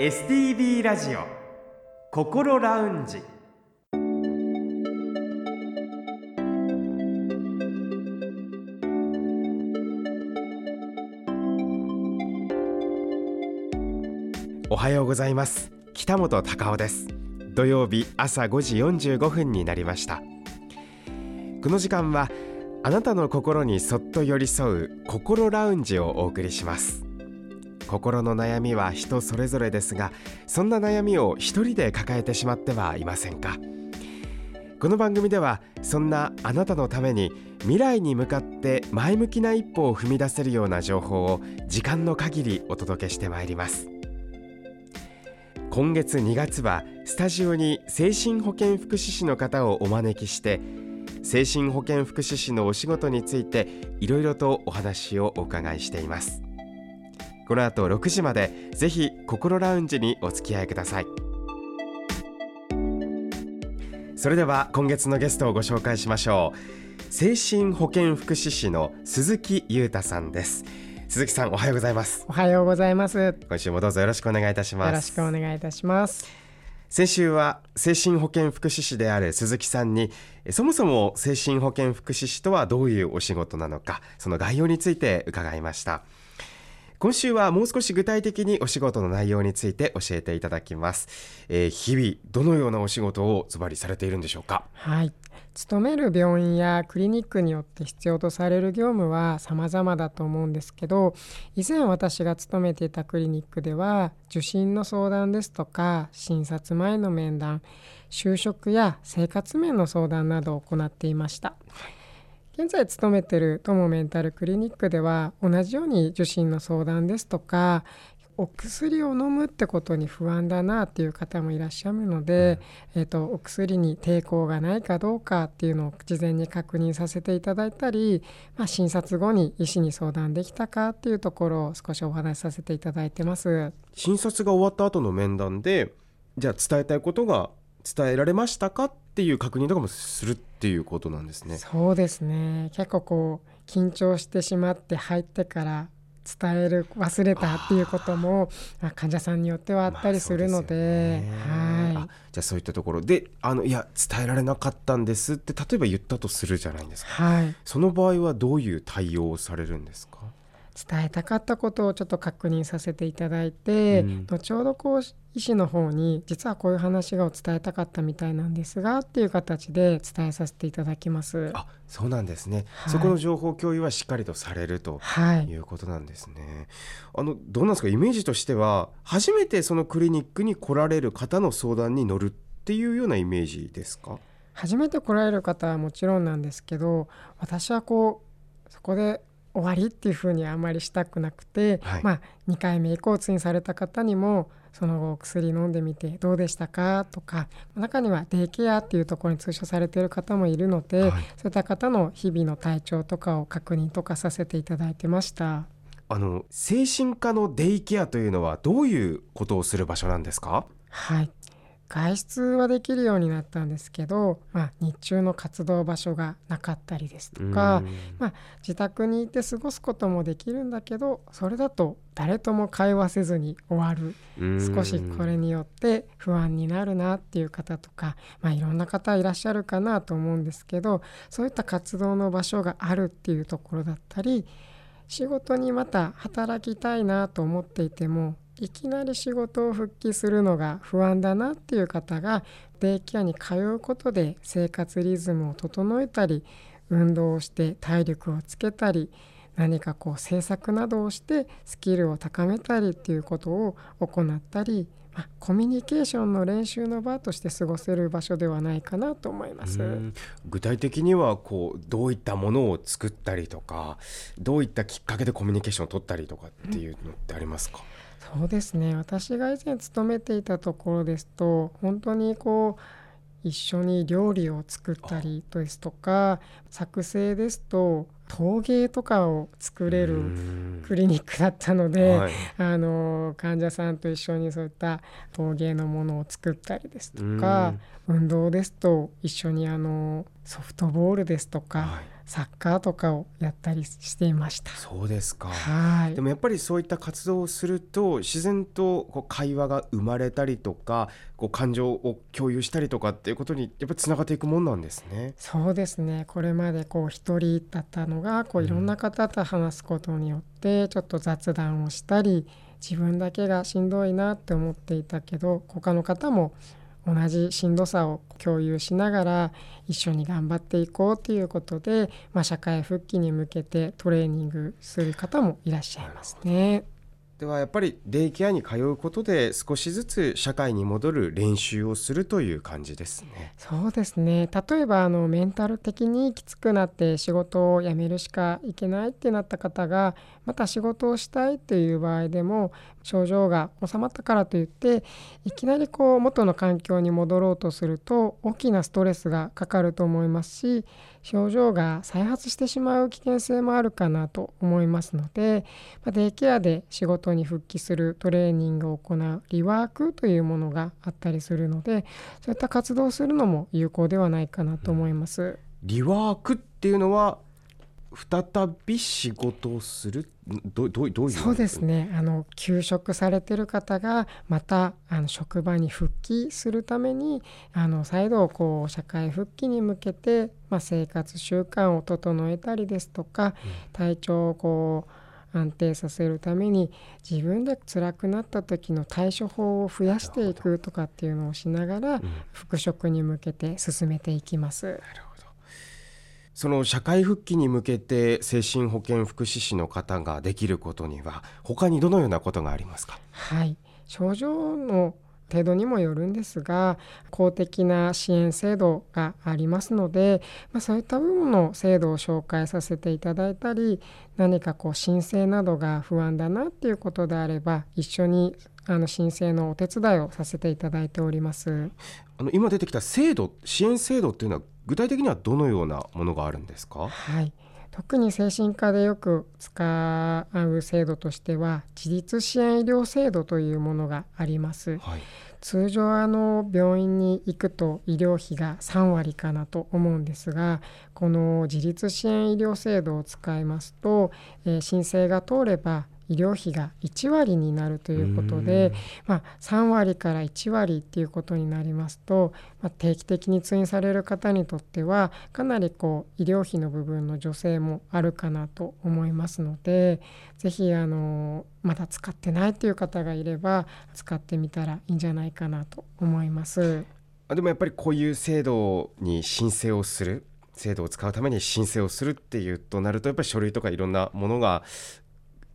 STB ラジオ心ラウンジ。おはようございます。北本隆夫です。土曜日朝5時45分になりました。この時間はあなたの心にそっと寄り添う心ラウンジをお送りします。心の悩みは人それぞれですがそんな悩みを一人で抱えてしまってはいませんか？この番組ではそんなあなたのために未来に向かって前向きな一歩を踏み出せるような情報を時間の限りお届けしてまいります。今月2月はスタジオに精神保健福祉士の方をお招きして精神保健福祉士のお仕事についていろいろとお話をお伺いしています。この後6時までぜひ心ラウンジにお付き合いください。それでは今月のゲストをご紹介しましょう。精神保健福祉士の鈴木裕太さんです。鈴木さんおはようございます。おはようございます。今週もどうぞよろしくお願いいたします。よろしくお願いいたします。先週は精神保健福祉士である鈴木さんにそもそも精神保健福祉士とはどういうお仕事なのかその概要について伺いました今週はもう少し具体的にお仕事の内容について教えていただきます、えー、日々どのようなお仕事をズバリされているんでしょうか？はい。勤める病院やクリニックによって必要とされる業務は様々だと思うんですけど以前私が勤めていたクリニックでは受診の相談ですとか診察前の面談就職や生活面の相談などを行っていました。現在勤めているトモメンタルクリニックでは同じように受診の相談ですとかお薬を飲むってことに不安だなっていう方もいらっしゃるので、うん、えーと、お薬に抵抗がないかどうかっていうのを事前に確認させていただいたり、まあ、診察後に医師に相談できたかっていうところを少しお話しさせていただいてます。診察が終わった後の面談でじゃあ伝えたいことが伝えられましたかっていう確認とかもするっていうことなんですね。そうですね。結構こう緊張してしまって入ってから伝える忘れたっていうことも患者さんによってはあったりするのでまあではい、じゃあそういったところ。であのいや伝えられなかったんですって例えば言ったとするじゃないですか、はい、その場合はどういう対応をされるんですか？伝えたかったことをちょっと確認させていただいて、うん、後ほどこう医師の方に実はこういう話が伝えたかったみたいなんですがっていう形で伝えさせていただきます。あそうなんですね、はい、そこの情報共有はしっかりとされるということなんですね。はい、あのどうなんですか？イメージとしては初めてそのクリニックに来られる方の相談に乗るっていうようなイメージですか？初めて来られる方はもちろんなんですけど私はこうそこで終わりっていうふうにあんまりしたくなくて、はい、まあ、2回目以降通院された方にもその後薬飲んでみてどうでしたかとか中にはデイケアっていうところに通所されている方もいるので、はい、そういった方の日々の体調とかを確認とかさせていただいてました。あの精神科のデイケアというのはどういうことをする場所なんですか？はい外出はできるようになったんですけど、まあ、日中の活動場所がなかったりですとか、まあ、自宅にいて過ごすこともできるんだけどそれだと誰とも会話せずに終わる少しこれによって不安になるなっていう方とか、まあ、いろんな方いらっしゃるかなと思うんですけどそういった活動の場所があるっていうところだったり仕事にまた働きたいなと思っていてもいきなり仕事を復帰するのが不安だなっていう方がデイケアに通うことで生活リズムを整えたり運動をして体力をつけたり何かこう制作などをしてスキルを高めたりっていうことを行ったり、まあ、コミュニケーションの練習の場として過ごせる場所ではないかなと思います具体的にはこうどういったものを作ったりとかどういったきっかけでコミュニケーションを取ったりとかっていうのってありますか、うんそうですね。私が以前勤めていたところですと本当にこう一緒に料理を作ったりですとか作成ですと陶芸とかを作れるクリニックだったので、はい、あの患者さんと一緒にそういった陶芸のものを作ったりですとか運動ですと一緒にあのソフトボールですとか、はいサッカーとかをやったりしていました。そうですか。はい。でもやっぱりそういった活動をすると自然とこう会話が生まれたりとかこう感情を共有したりとかっていうことにやっぱりつながっていくもんなんですね。そうですね。これまでこう一人だったのがこういろんな方と話すことによってちょっと雑談をしたり自分だけがしんどいなって思っていたけど他の方も同じしんどさを共有しながら一緒に頑張っていこうということで、まあ、社会復帰に向けてトレーニングする方もいらっしゃいますね。ではやっぱりデイケアに通うことで少しずつ社会に戻る練習をするという感じですね。そうですね例えばあのメンタル的にきつくなって仕事を辞めるしかいけないってなった方がまた仕事をしたいっていう場合でも症状が収まったからといっていきなりこう元の環境に戻ろうとすると大きなストレスがかかると思いますし症状が再発してしまう危険性もあるかなと思いますので、まデイケアで仕事に復帰するトレーニングを行うリワークというものがあったりするのでそういった活動をするのも有効ではないかなと思います。リワークっていうのは再び仕事をする？どどどういう？そうですね。あの休職されてる方がまたあの職場に復帰するためにあの再度こう社会復帰に向けて、まあ、生活習慣を整えたりですとか、体調をこう安定させるために自分で辛くなった時の対処法を増やしていくとかっていうのをしながら、復職に向けて進めていきます。なるほどその社会復帰に向けて精神保健福祉士の方ができることには他にどのようなことがありますか？はい。症状の程度にもよるんですが公的な支援制度がありますので、まあ、そういった部分の制度を紹介させていただいたり何かこう申請などが不安だなっていうことであれば一緒にあの申請のお手伝いをさせていただいております。あの今出てきた制度支援制度っていうのは具体的にはどのようなものがあるんですか？はい。特に精神科でよく使う制度としては自立支援医療制度というものがあります、はい、通常あの病院に行くと医療費が3割かなと思うんですがこの自立支援医療制度を使いますと、えー、申請が通れば医療費が1割になるということで、まあ、3割から1割っていうことになりますと、まあ、定期的に通院される方にとってはかなりこう医療費の部分の助成もあるかなと思いますので是非あのまだ使ってないっていう方がいれば使ってみたらいいんじゃないかなと思います。でもやっぱりこういう制度に申請をする制度を使うために申請をするっていうとなるとやっぱり書類とかいろんなものが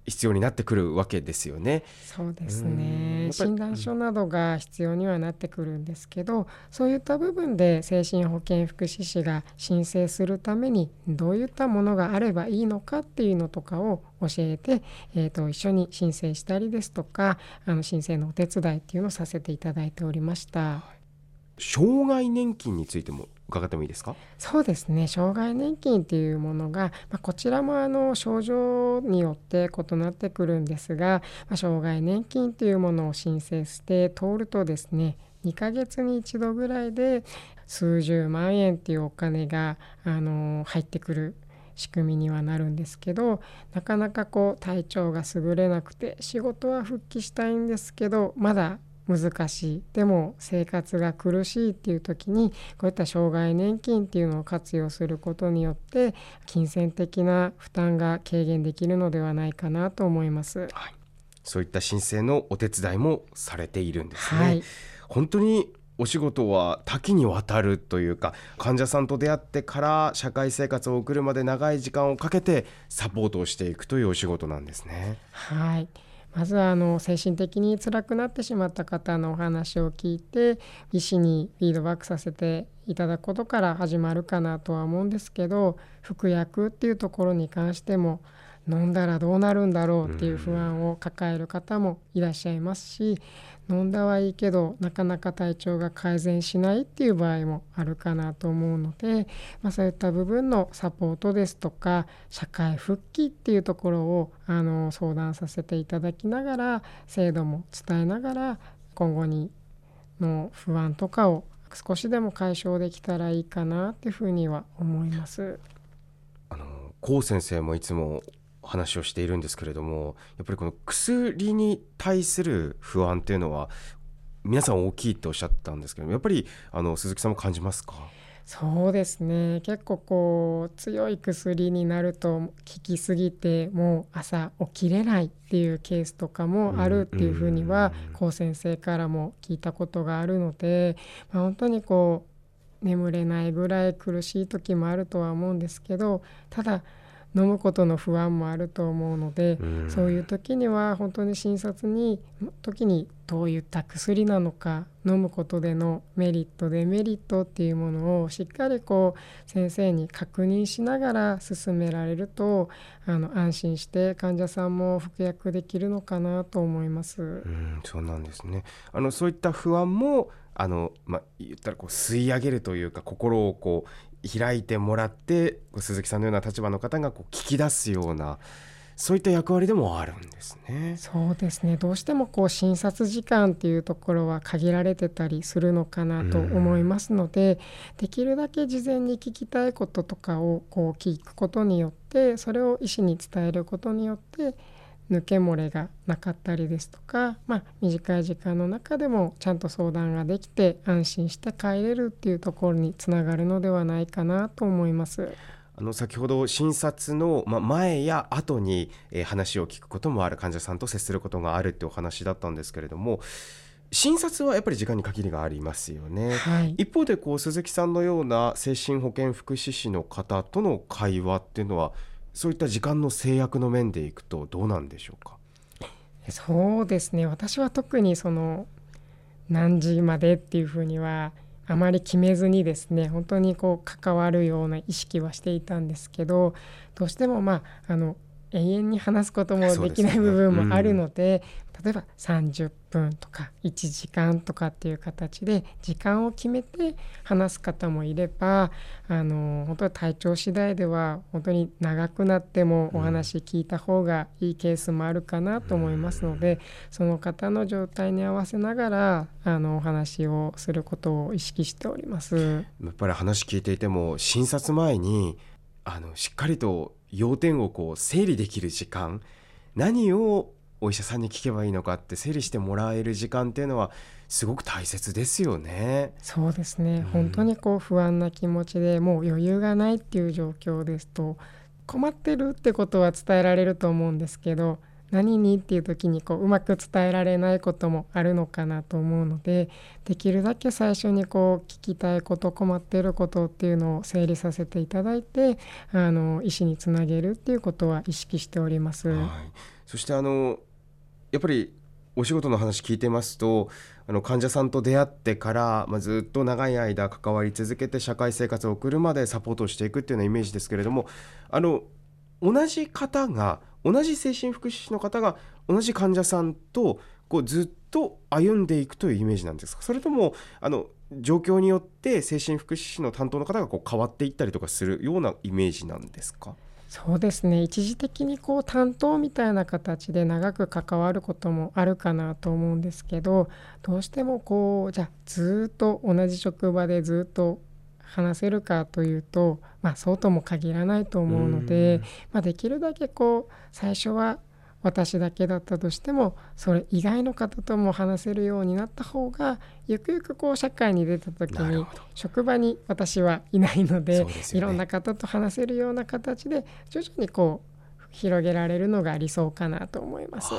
必要になってくるわけですよね。そうですね診断書などが必要にはなってくるんですけどそういった部分で精神保健福祉士が申請するためにどういったものがあればいいのかっていうのとかを教えて、えーと、一緒に申請したりですとかあの申請のお手伝いっていうのをさせていただいておりました。障害年金についても伺ってもいいですか？そうですね。障害年金っていうものが、まあ、こちらもあの症状によって異なってくるんですが、まあ、障害年金というものを申請して通るとですね2ヶ月に1度ぐらいで数十万円っていうお金があの入ってくる仕組みにはなるんですけどなかなかこう体調が優れなくて仕事は復帰したいんですけどまだ難しいでも生活が苦しいっていう時にこういった障害年金っていうのを活用することによって金銭的な負担が軽減できるのではないかなと思います。はい、そういった申請のお手伝いもされているんですね。はい、本当にお仕事は多岐にわたるというか患者さんと出会ってから社会生活を送るまで長い時間をかけてサポートをしていくというお仕事なんですね。はいまずはあの精神的に辛くなってしまった方のお話を聞いて医師にフィードバックさせていただくことから始まるかなとは思うんですけど服薬っていうところに関しても飲んだらどうなるんだろうっていう不安を抱える方もいらっしゃいますし飲んだはいいけどなかなか体調が改善しないっていう場合もあるかなと思うので、まあ、そういった部分のサポートですとか社会復帰っていうところをあの相談させていただきながら制度も伝えながら今後にの不安とかを少しでも解消できたらいいかなっていうふうには思います。あの高先生もいつも話をしているんですけれどもやっぱりこの薬に対する不安っていうのは皆さん大きいっておっしゃったんですけどやっぱりあの鈴木さんも感じますか？そうですね。結構こう強い薬になると効きすぎてもう朝起きれないっていうケースとかもあるっていうふうには高先生からも聞いたことがあるので、まあ、本当にこう眠れないぐらい苦しい時もあるとは思うんですけどただ飲むことの不安もあると思うので、うん、そういう時には本当に診察に時にどういった薬なのか飲むことでのメリットデメリットっていうものをしっかりこう先生に確認しながら進められるとあの安心して患者さんも服薬できるのかなと思います。うんそうなんですねあのそういった不安もあの、まあ、言ったらこう吸い上げるというか心をこう開いてもらって鈴木さんのような立場の方がこう聞き出すようなそういった役割でもあるんですね。そうですね。どうしてもこう診察時間っていうところは限られてたりするのかなと思いますので、できるだけ事前に聞きたいこととかをこう聞くことによって、それを医師に伝えることによって、抜け漏れがなかったりですとか、まあ、短い時間の中でもちゃんと相談ができて安心して帰れるっていうところにつながるのではないかなと思います。あの先ほど診察の前や後に話を聞くこともある患者さんと接することがあるってお話だったんですけれども診察はやっぱり時間に限りがありますよね、はい、一方でこう鈴木さんのような精神保健福祉士の方との会話っていうのはそういった時間の制約の面でいくとどうなんでしょうか？そうですね。私は特にその何時までっていうふうにはあまり決めずにですね本当にこう関わるような意識はしていたんですけどどうしてもまああの永遠に話すこともできない部分もあるので、例えば30分とか1時間とかっていう形で時間を決めて話す方もいればあの本当に体調次第では本当に長くなってもお話聞いた方がいいケースもあるかなと思いますのでその方の状態に合わせながらあのお話をすることを意識しております。やっぱり話聞いていても診察前にあのしっかりと要点をこう整理できる時間何をお医者さんに聞けばいいのかって整理してもらえる時間っていうのはすごく大切ですよね。そうですね、うん、本当にこう不安な気持ちでもう余裕がないっていう状況ですと困ってるってことは伝えられると思うんですけど何にっていう時にこううまく伝えられないこともあるのかなと思うのでできるだけ最初にこう聞きたいこと困っていることっていうのを整理させていただいてあの医師につなげるっていうことは意識しております。はい、そしてあのやっぱりお仕事の話聞いてますとあの患者さんと出会ってから、まあ、ずっと長い間関わり続けて社会生活を送るまでサポートしていくっていうようなイメージですけれどもあの同じ方が同じ精神福祉士の方が同じ患者さんとこうずっと歩んでいくというイメージなんですか？それともあの状況によって精神福祉士の担当の方がこう変わっていったりとかするようなイメージなんですか？そうですね。一時的にこう担当みたいな形で長く関わることもあるかなと思うんですけどどうしてもこうじゃあずっと同じ職場でずっと話せるかというと、まあ、そうとも限らないと思うので、まあ、できるだけこう最初は私だけだったとしてもそれ以外の方とも話せるようになった方がゆくゆくこう社会に出た時に職場に私はいないので、ね、いろんな方と話せるような形で徐々にこう広げられるのが理想かなと思います。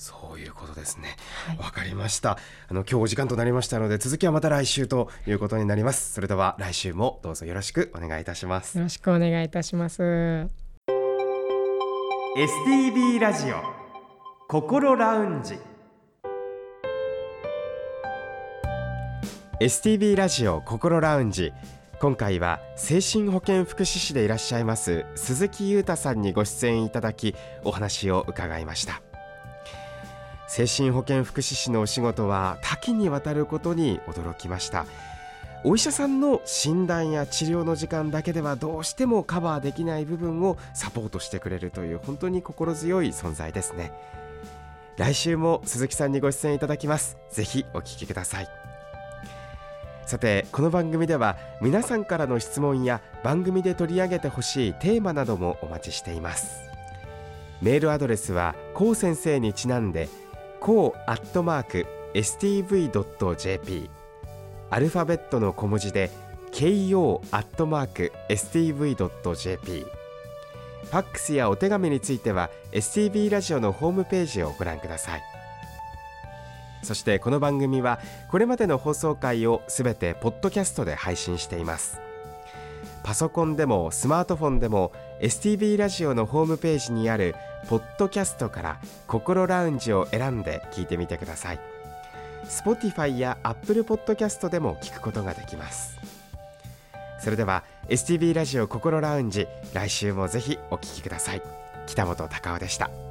そういうことですね。わ、はい、かりました。あの今日お時間となりましたので続きはまた来週ということになります。それでは来週もどうぞよろしくお願いいたします。よろしくお願いいたします。STB ラジオ心ラウンジ STB ラジオ心ラウンジ今回は精神保健福祉士でいらっしゃいます鈴木裕太さんにご出演いただきお話を伺いました精神保健福祉士のお仕事は多岐にわたることに驚きました。お医者さんの診断や治療の時間だけではどうしてもカバーできない部分をサポートしてくれるという本当に心強い存在ですね。来週も鈴木さんにご出演いただきます。ぜひお聞きください。さてこの番組では皆さんからの質問や番組で取り上げてほしいテーマなどもお待ちしています。メールアドレスはこう先生にちなんでこうアットマーク stv.jp アルファベットの小文字で ko アットマーク stv.jp ファックスやお手紙については STV ラジオのホームページをご覧ください。そしてこの番組はこれまでの放送回をすべてポッドキャストで配信しています。パソコンでもスマートフォンでも STV ラジオのホームページにあるポッドキャストから心ラウンジを選んで聞いてみてください。Spotify や Apple Podcast でも聞くことができます。それでは STV ラジオ心ラウンジ来週もぜひお聞きください。北本隆夫でした。